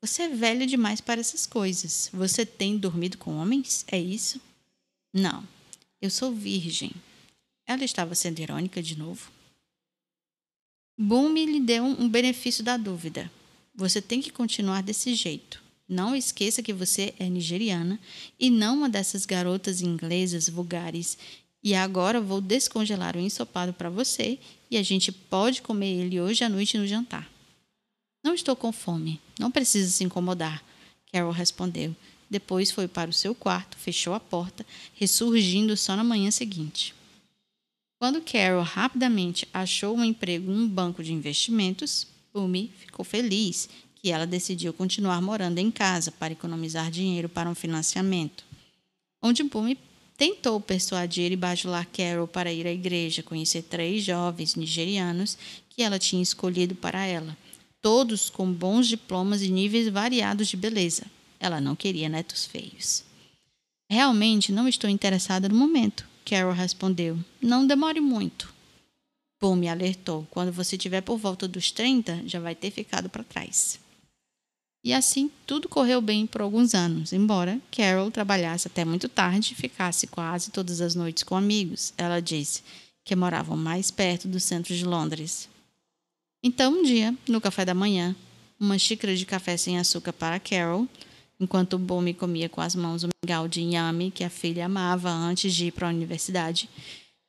Você é velho demais para essas coisas. Você tem dormido com homens? É isso? Não. Eu sou virgem. Ela estava sendo irônica de novo. Boom lhe deu um benefício da dúvida. Você tem que continuar desse jeito. Não esqueça que você é nigeriana e não uma dessas garotas inglesas vulgares. E agora vou descongelar o ensopado para você e a gente pode comer ele hoje à noite no jantar. Não estou com fome. Não precisa se incomodar, Carol respondeu. Depois foi para o seu quarto, fechou a porta, ressurgindo só na manhã seguinte. Quando Carol rapidamente achou um emprego em um banco de investimentos, Umi ficou feliz que ela decidiu continuar morando em casa para economizar dinheiro para um financiamento. Onde Bumi tentou persuadir e bajular Carol para ir à igreja conhecer três jovens nigerianos que ela tinha escolhido para ela, todos com bons diplomas e níveis variados de beleza. Ela não queria netos feios. Realmente não estou interessada no momento, Carol respondeu. Não demore muito. Bumi alertou. Quando você tiver por volta dos 30, já vai ter ficado para trás. E assim tudo correu bem por alguns anos, embora Carol trabalhasse até muito tarde e ficasse quase todas as noites com amigos. Ela disse que moravam mais perto do centro de Londres. Então, um dia, no café da manhã, uma xícara de café sem açúcar para Carol, enquanto Bumi comia com as mãos o mingau de inhame que a filha amava antes de ir para a universidade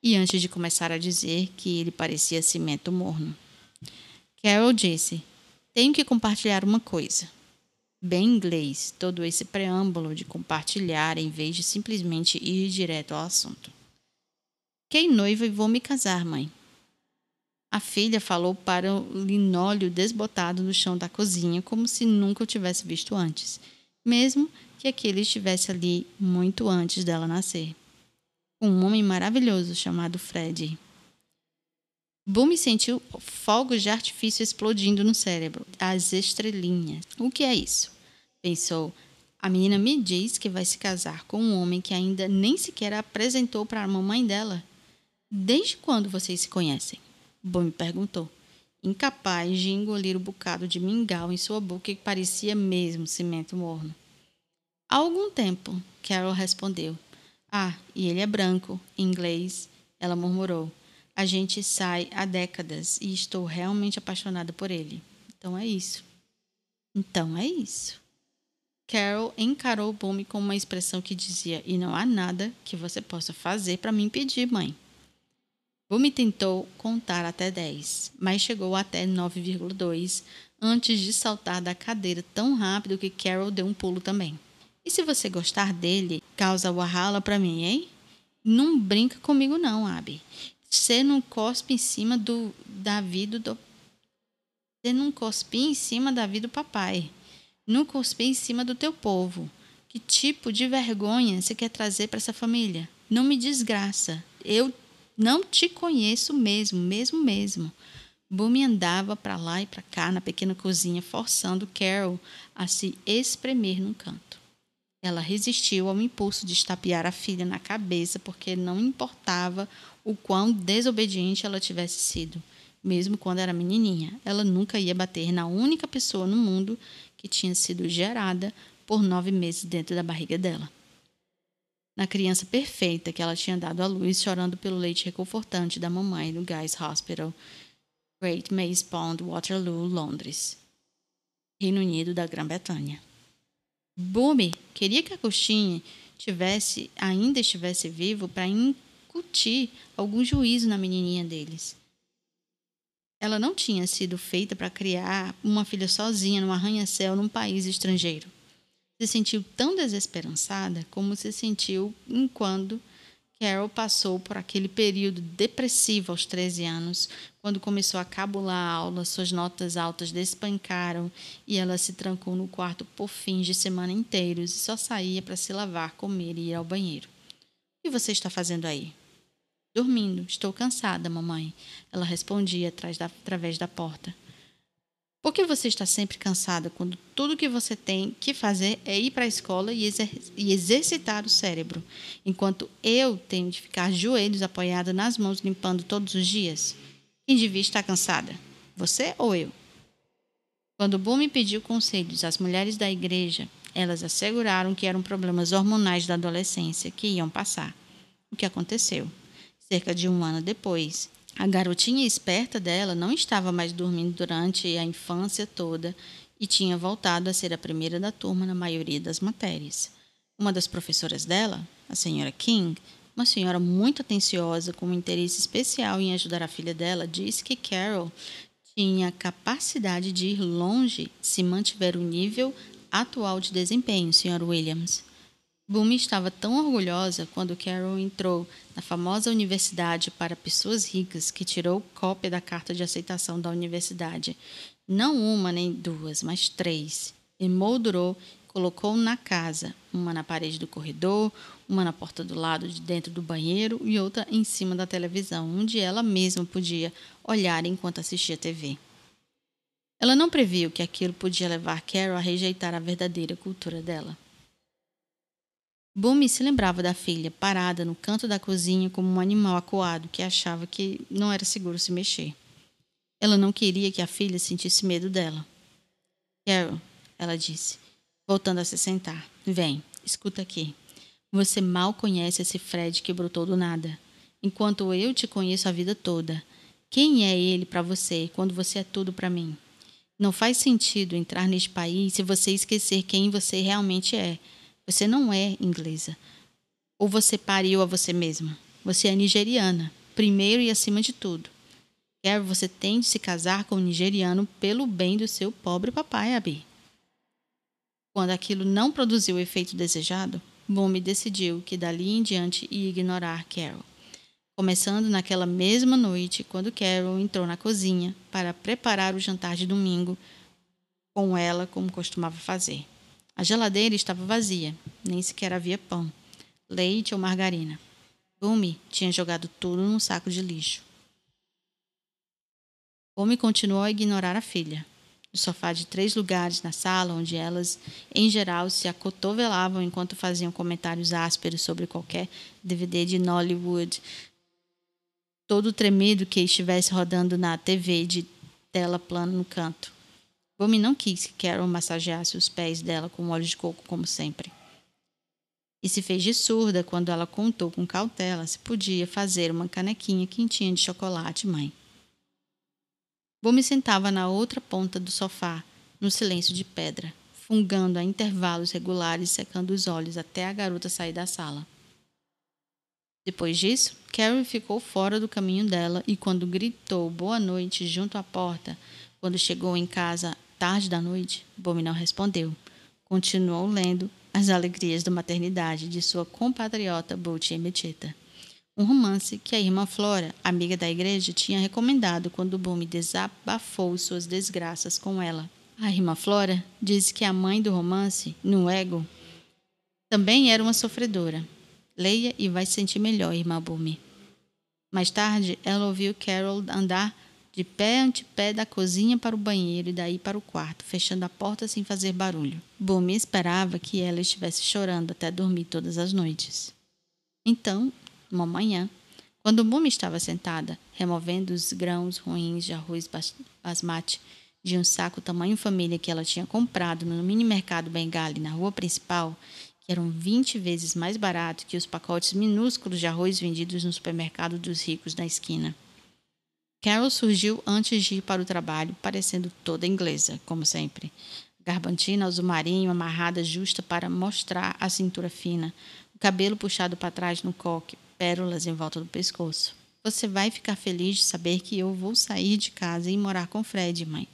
e antes de começar a dizer que ele parecia cimento morno. Carol disse: Tenho que compartilhar uma coisa. Bem inglês, todo esse preâmbulo de compartilhar em vez de simplesmente ir direto ao assunto. Fiquei noiva e vou me casar, mãe. A filha falou para o linóleo desbotado no chão da cozinha, como se nunca o tivesse visto antes, mesmo que aquele estivesse ali muito antes dela nascer. Um homem maravilhoso chamado Fred. Boom sentiu fogos de artifício explodindo no cérebro, as estrelinhas. O que é isso? Pensou. A menina me diz que vai se casar com um homem que ainda nem sequer apresentou para a mamãe dela. Desde quando vocês se conhecem? Boom perguntou, incapaz de engolir o bocado de mingau em sua boca que parecia mesmo cimento morno. Há algum tempo, Carol respondeu. Ah, e ele é branco, inglês, ela murmurou. A gente sai há décadas e estou realmente apaixonada por ele. Então é isso. Então é isso. Carol encarou Boom com uma expressão que dizia: E não há nada que você possa fazer para me impedir, mãe. Boom tentou contar até 10, mas chegou até 9,2 antes de saltar da cadeira tão rápido que Carol deu um pulo também. E se você gostar dele, causa Wahala para mim, hein? Não brinca comigo não, Abby. Você não cospe em cima do Davi do Você não cospe em cima Davi do papai. Não cospe em cima do teu povo. Que tipo de vergonha você quer trazer para essa família? Não me desgraça. Eu não te conheço mesmo, mesmo mesmo. Bumi andava para lá e para cá na pequena cozinha, forçando Carol a se espremer num canto. Ela resistiu ao impulso de estapear a filha na cabeça porque não importava o quão desobediente ela tivesse sido. Mesmo quando era menininha, ela nunca ia bater na única pessoa no mundo que tinha sido gerada por nove meses dentro da barriga dela. Na criança perfeita que ela tinha dado à luz, chorando pelo leite reconfortante da mamãe no Guy's Hospital, Great Maze Pond, Waterloo, Londres, Reino Unido da Grã-Bretanha. Boomy queria que a coxinha tivesse, ainda estivesse vivo para incutir algum juízo na menininha deles. Ela não tinha sido feita para criar uma filha sozinha num arranha-céu num país estrangeiro. Se sentiu tão desesperançada como se sentiu enquanto Carol passou por aquele período depressivo aos 13 anos, quando começou a cabular a aula, suas notas altas despancaram e ela se trancou no quarto por fins de semana inteiros e só saía para se lavar, comer e ir ao banheiro. O que você está fazendo aí? Dormindo. Estou cansada, mamãe. Ela respondia através da porta. Por que você está sempre cansada quando tudo que você tem que fazer é ir para a escola e, exer e, exercitar o cérebro, enquanto eu tenho de ficar joelhos apoiada nas mãos limpando todos os dias? Quem devia estar cansada? Você ou eu? Quando Boom me pediu conselhos às mulheres da igreja, elas asseguraram que eram problemas hormonais da adolescência que iam passar. O que aconteceu? Cerca de um ano depois, a garotinha esperta dela não estava mais dormindo durante a infância toda e tinha voltado a ser a primeira da turma na maioria das matérias. Uma das professoras dela, a senhora King, uma senhora muito atenciosa com um interesse especial em ajudar a filha dela, disse que Carol tinha capacidade de ir longe se mantiver o nível atual de desempenho, Sr. Williams. Bumi estava tão orgulhosa quando Carol entrou na famosa universidade para pessoas ricas que tirou cópia da carta de aceitação da universidade. Não uma nem duas, mas três. Emoldurou colocou na casa, uma na parede do corredor, uma na porta do lado de dentro do banheiro e outra em cima da televisão, onde ela mesma podia olhar enquanto assistia TV. Ela não previu que aquilo podia levar Carol a rejeitar a verdadeira cultura dela. Bumi se lembrava da filha, parada no canto da cozinha como um animal acuado que achava que não era seguro se mexer. Ela não queria que a filha sentisse medo dela. Carol, ela disse, voltando a se sentar. Vem, escuta aqui. Você mal conhece esse Fred que brotou do nada, enquanto eu te conheço a vida toda. Quem é ele para você quando você é tudo para mim? Não faz sentido entrar neste país se você esquecer quem você realmente é você não é inglesa. Ou você pariu a você mesma. Você é nigeriana, primeiro e acima de tudo. Quer você tem de se casar com um nigeriano pelo bem do seu pobre papai, Abi. Quando aquilo não produziu o efeito desejado, Bumi decidiu que dali em diante ia ignorar Carol. Começando naquela mesma noite, quando Carol entrou na cozinha para preparar o jantar de domingo com ela, como costumava fazer. A geladeira estava vazia, nem sequer havia pão, leite ou margarina. Bumi tinha jogado tudo num saco de lixo. Bumi continuou a ignorar a filha. No sofá de três lugares na sala, onde elas, em geral, se acotovelavam enquanto faziam comentários ásperos sobre qualquer DVD de Nollywood, todo tremido que estivesse rodando na TV de tela plana no canto. Bumi não quis que Carol massageasse os pés dela com óleo de coco, como sempre. E se fez de surda quando ela contou com cautela se podia fazer uma canequinha quentinha de chocolate, mãe. Bumi sentava na outra ponta do sofá, no silêncio de pedra, fungando a intervalos regulares e secando os olhos até a garota sair da sala. Depois disso, Carrie ficou fora do caminho dela e, quando gritou boa noite junto à porta, quando chegou em casa tarde da noite, Bumi não respondeu. Continuou lendo As Alegrias da Maternidade de sua compatriota Butch Emetita. Um romance que a irmã Flora, amiga da igreja, tinha recomendado quando Bumi desabafou suas desgraças com ela. A irmã Flora disse que a mãe do romance, no ego, também era uma sofredora. Leia e vai se sentir melhor, irmã Bumi. Mais tarde, ela ouviu Carol andar de pé ante pé da cozinha para o banheiro e daí para o quarto, fechando a porta sem fazer barulho. Bumi esperava que ela estivesse chorando até dormir todas as noites. Então, uma manhã, quando Bumi estava sentada, removendo os grãos ruins de arroz basmati de um saco tamanho família que ela tinha comprado no mini mercado Bengali na rua principal, que eram 20 vezes mais barato que os pacotes minúsculos de arroz vendidos no supermercado dos ricos na esquina. Carol surgiu antes de ir para o trabalho, parecendo toda inglesa, como sempre. Garbantina azul marinho amarrada justa para mostrar a cintura fina, o cabelo puxado para trás no coque, pérolas em volta do pescoço. Você vai ficar feliz de saber que eu vou sair de casa e morar com Fred, mãe.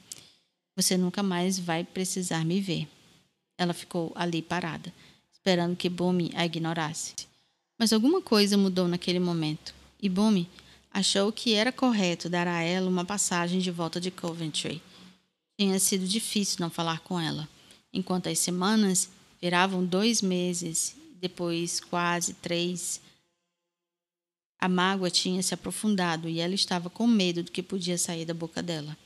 Você nunca mais vai precisar me ver. Ela ficou ali parada, esperando que Bumi a ignorasse. Mas alguma coisa mudou naquele momento, e Bumi achou que era correto dar a ela uma passagem de volta de Coventry. Tinha sido difícil não falar com ela, enquanto as semanas viravam dois meses, depois quase três. A mágoa tinha se aprofundado e ela estava com medo do que podia sair da boca dela.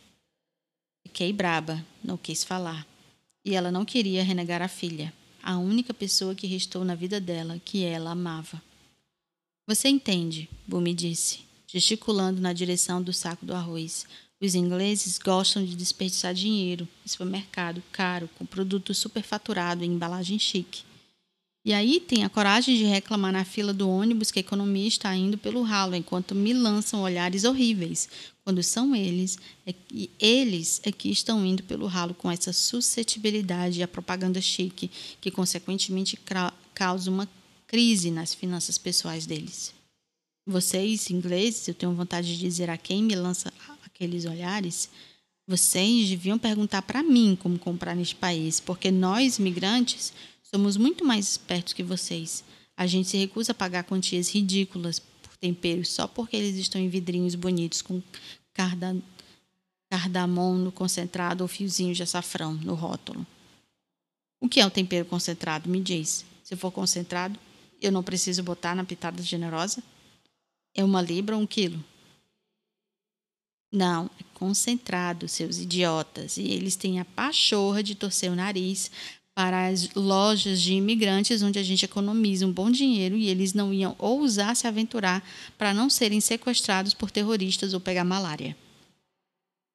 Fiquei braba, não quis falar. E ela não queria renegar a filha, a única pessoa que restou na vida dela que ela amava. Você entende, Bumi disse gesticulando na direção do saco do arroz. Os ingleses gostam de desperdiçar dinheiro em supermercado caro, com produto superfaturado em embalagem chique. E aí tem a coragem de reclamar na fila do ônibus que a economia está indo pelo ralo, enquanto me lançam olhares horríveis, quando são eles, é eles é que estão indo pelo ralo com essa suscetibilidade à propaganda chique, que consequentemente causa uma crise nas finanças pessoais deles. Vocês, ingleses, eu tenho vontade de dizer a quem me lança aqueles olhares, vocês deviam perguntar para mim como comprar neste país, porque nós, imigrantes, somos muito mais espertos que vocês. A gente se recusa a pagar quantias ridículas por temperos só porque eles estão em vidrinhos bonitos com carda, cardamomo concentrado ou fiozinhos de açafrão no rótulo. O que é um tempero concentrado? Me diz. Se for concentrado, eu não preciso botar na pitada generosa? É uma libra ou um quilo? Não, é concentrado, seus idiotas. E eles têm a pachorra de torcer o nariz para as lojas de imigrantes onde a gente economiza um bom dinheiro e eles não iam ousar se aventurar para não serem sequestrados por terroristas ou pegar malária.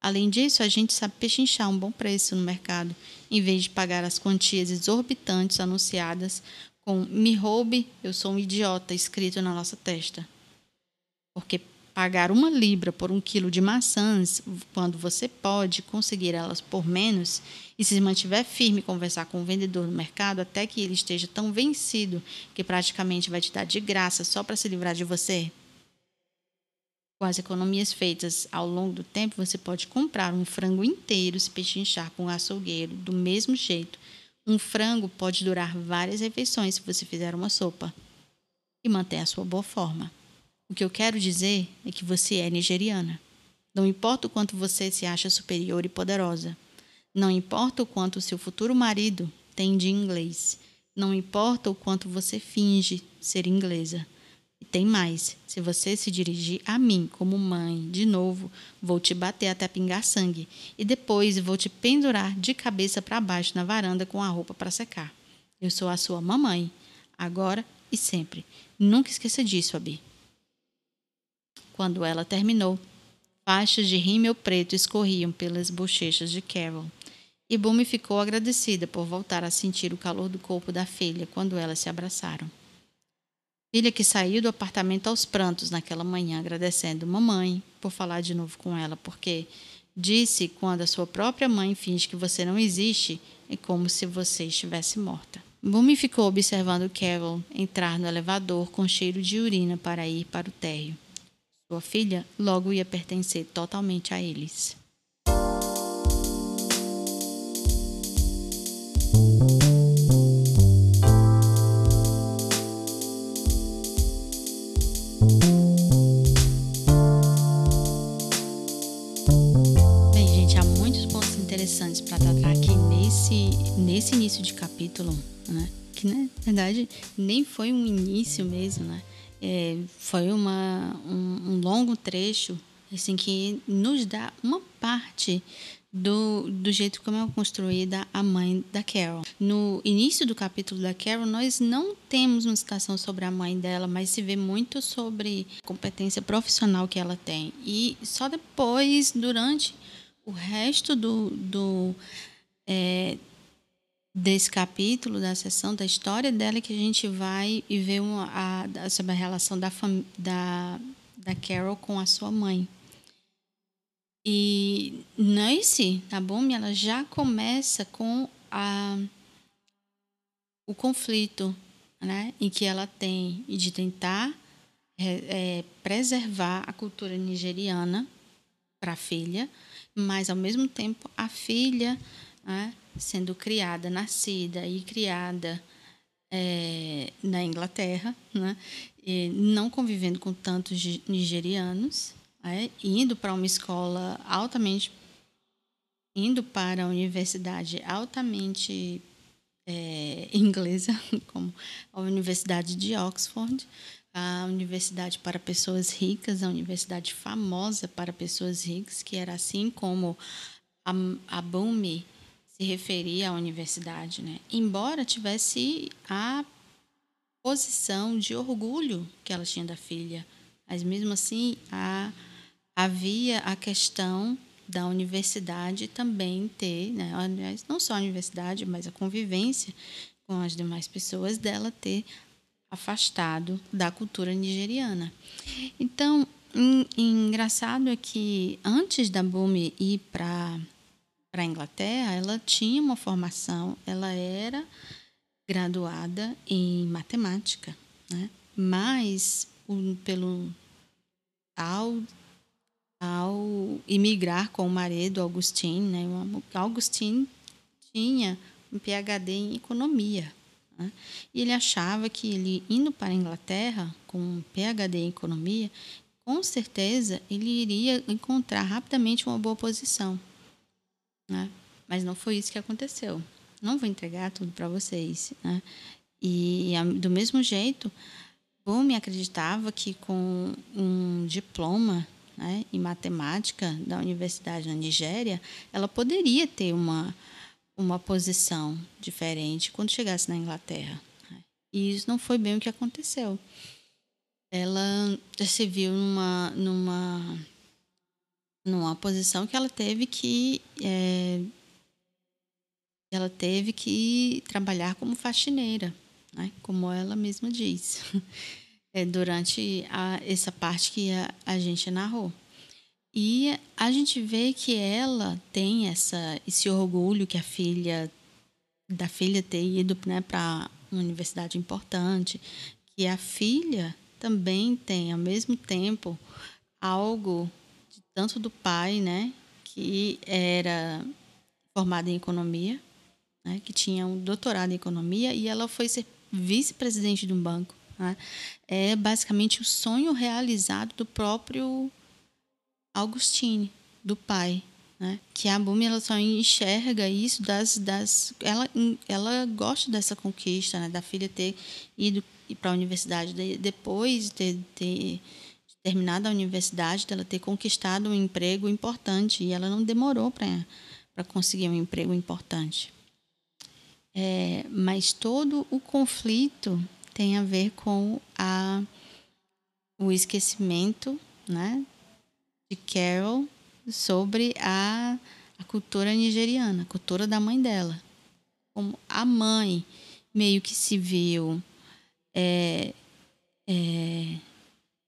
Além disso, a gente sabe pechinchar um bom preço no mercado, em vez de pagar as quantias exorbitantes anunciadas com me roube, eu sou um idiota escrito na nossa testa. Porque pagar uma libra por um quilo de maçãs, quando você pode conseguir elas por menos, e se mantiver firme conversar com o vendedor no mercado até que ele esteja tão vencido que praticamente vai te dar de graça só para se livrar de você? Com as economias feitas ao longo do tempo, você pode comprar um frango inteiro, se pechinchar com o açougueiro do mesmo jeito, Um frango pode durar várias refeições se você fizer uma sopa e manter a sua boa forma. O que eu quero dizer é que você é nigeriana. Não importa o quanto você se acha superior e poderosa. Não importa o quanto seu futuro marido tem de inglês. Não importa o quanto você finge ser inglesa. E tem mais: se você se dirigir a mim como mãe, de novo, vou te bater até pingar sangue. E depois vou te pendurar de cabeça para baixo na varanda com a roupa para secar. Eu sou a sua mamãe, agora e sempre. Nunca esqueça disso, Abi. Quando ela terminou, faixas de rímel preto escorriam pelas bochechas de Carol. E Bumi ficou agradecida por voltar a sentir o calor do corpo da filha quando elas se abraçaram. Filha que saiu do apartamento aos prantos naquela manhã, agradecendo mamãe por falar de novo com ela, porque disse quando a sua própria mãe finge que você não existe, é como se você estivesse morta. Bumi ficou observando Carol entrar no elevador com cheiro de urina para ir para o térreo. Sua filha logo ia pertencer totalmente a eles. nesse início de capítulo, né, que na verdade nem foi um início mesmo, né, é, foi uma, um, um, longo trecho assim que nos dá uma parte do, do jeito como é construída a mãe da Carol. No início do capítulo da Carol, nós não temos uma citação sobre a mãe dela, mas se vê muito sobre a competência profissional que ela tem. E só depois, durante o resto do, do é, desse capítulo, da sessão, da história dela, que a gente vai e vê uma, a, sobre a relação da, da, da Carol com a sua mãe. E nesse, tá bom? Ela já começa com a, o conflito né, em que ela tem de tentar é, é, preservar a cultura nigeriana para a filha, mas ao mesmo tempo a filha né, sendo criada, nascida e criada é, na Inglaterra, né? não convivendo com tantos nigerianos, é, indo para uma escola altamente, indo para a universidade altamente é, inglesa, como a Universidade de Oxford, a universidade para pessoas ricas, a universidade famosa para pessoas ricas, que era assim como a, a Bumi se referia à universidade, né? Embora tivesse a posição de orgulho que ela tinha da filha, mas mesmo assim a, havia a questão da universidade também ter, né? não só a universidade, mas a convivência com as demais pessoas dela ter afastado da cultura nigeriana. Então, engraçado é que antes da Bumi ir para para a Inglaterra, ela tinha uma formação, ela era graduada em matemática, né? mas um, pelo ao, ao imigrar com o marido Augustin, né? Augustin tinha um PhD em economia. Né? E ele achava que ele indo para a Inglaterra com um PhD em economia, com certeza ele iria encontrar rapidamente uma boa posição. Né? Mas não foi isso que aconteceu. Não vou entregar tudo para vocês. Né? E do mesmo jeito, Bumi acreditava que com um diploma né, em matemática da universidade na Nigéria, ela poderia ter uma, uma posição diferente quando chegasse na Inglaterra. Né? E isso não foi bem o que aconteceu. Ela se viu numa, numa numa posição que ela teve que é, ela teve que trabalhar como faxineira, né? como ela mesma diz, é, durante a, essa parte que a, a gente narrou. E a gente vê que ela tem essa, esse orgulho que a filha da filha ter ido né, para uma universidade importante, que a filha também tem ao mesmo tempo algo tanto do pai, né, que era formado em economia, né, que tinha um doutorado em economia, e ela foi ser vice-presidente de um banco. Né? É basicamente o sonho realizado do próprio Augustine, do pai. Né? Que a Bumi ela só enxerga isso das, das ela, ela gosta dessa conquista, né? da filha ter ido para a universidade de, depois de ter, ter terminado a universidade, dela ter conquistado um emprego importante e ela não demorou para conseguir um emprego importante. É, mas todo o conflito tem a ver com a, o esquecimento né, de Carol sobre a, a cultura nigeriana, a cultura da mãe dela. Como a mãe meio que se viu é, é,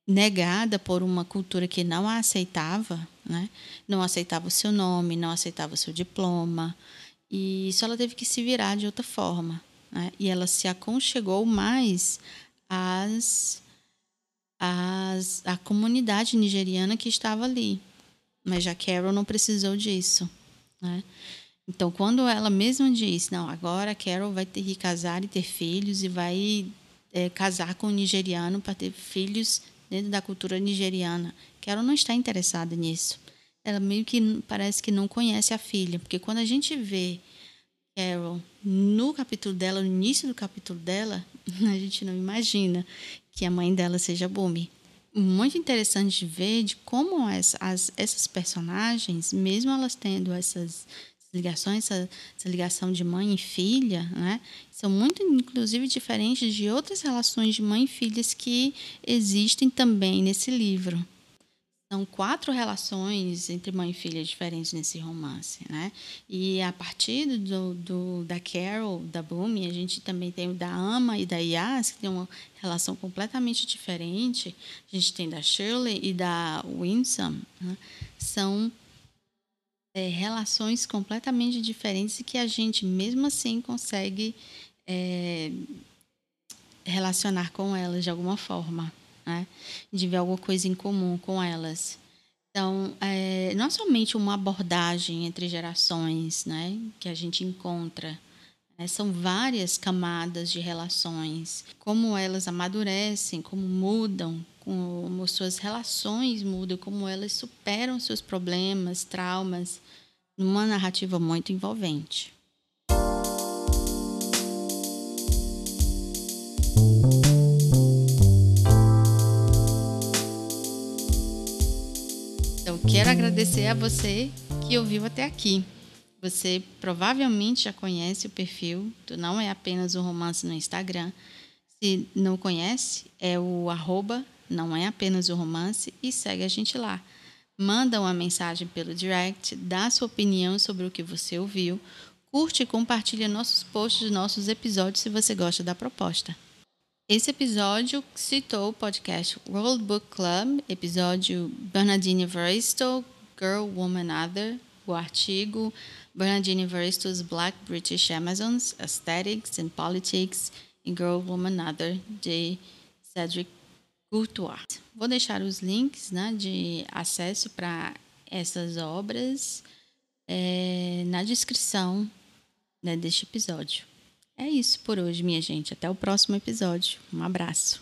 negada por uma cultura que não a aceitava, né? não aceitava o seu nome, não aceitava o seu diploma, e isso ela teve que se virar de outra forma. Né? E ela se aconchegou mais às, às, à comunidade nigeriana que estava ali. Mas já Carol não precisou disso. Né? Então, quando ela mesma disse, não, agora Carol vai ter que casar e ter filhos e vai é, casar com um nigeriano para ter filhos dentro da cultura nigeriana. Carol não está interessada nisso. Ela meio que parece que não conhece a filha, porque quando a gente vê Carol no capítulo dela, no início do capítulo dela, a gente não imagina que a mãe dela seja Bumi. Muito interessante de ver de como as, as, essas personagens, mesmo elas tendo essas ligações, essa, essa, ligação de mãe e filha, né, são muito, inclusive, diferentes de outras relações de mãe e filhas que existem também nesse livro. São quatro relações entre mãe e filha diferentes nesse romance, né? E a partir do, do da Carol, da Bumi, a gente também tem o da Ama e da Yas, que tem uma relação completamente diferente. A gente tem da Shirley e da Winsome, né? São é, relações completamente diferentes e que a gente, mesmo assim, consegue é, relacionar com elas de alguma forma né? de ver alguma coisa em comum com elas. Então, é, não somente uma abordagem entre gerações né, que a gente encontra, né, são várias camadas de relações, como elas amadurecem, como mudam, como suas relações mudam, como elas superam seus problemas, traumas, numa narrativa muito envolvente. quero agradecer a você que ouviu até aqui. Você provavelmente já conhece o perfil do Não É Apenas um Romance no Instagram. Se não conhece, é o arroba Não É Apenas um Romance e segue a gente lá. Manda uma mensagem pelo direct, dá sua opinião sobre o que você ouviu, curte e compartilha nossos posts, nossos episódios se você gosta da proposta. Esse episódio citou o podcast World Book Club, episódio Bernardine Evaristo, Girl, Woman, Other, o artigo Bernardine Evaristo's Black British Amazons, Aesthetics and Politics in Girl, Woman, Other, de Cedric Courtois. Vou deixar os links né, de acesso para essas obras é, na descrição né, deste episódio. É isso por hoje, minha gente. Até o próximo episódio. Um abraço.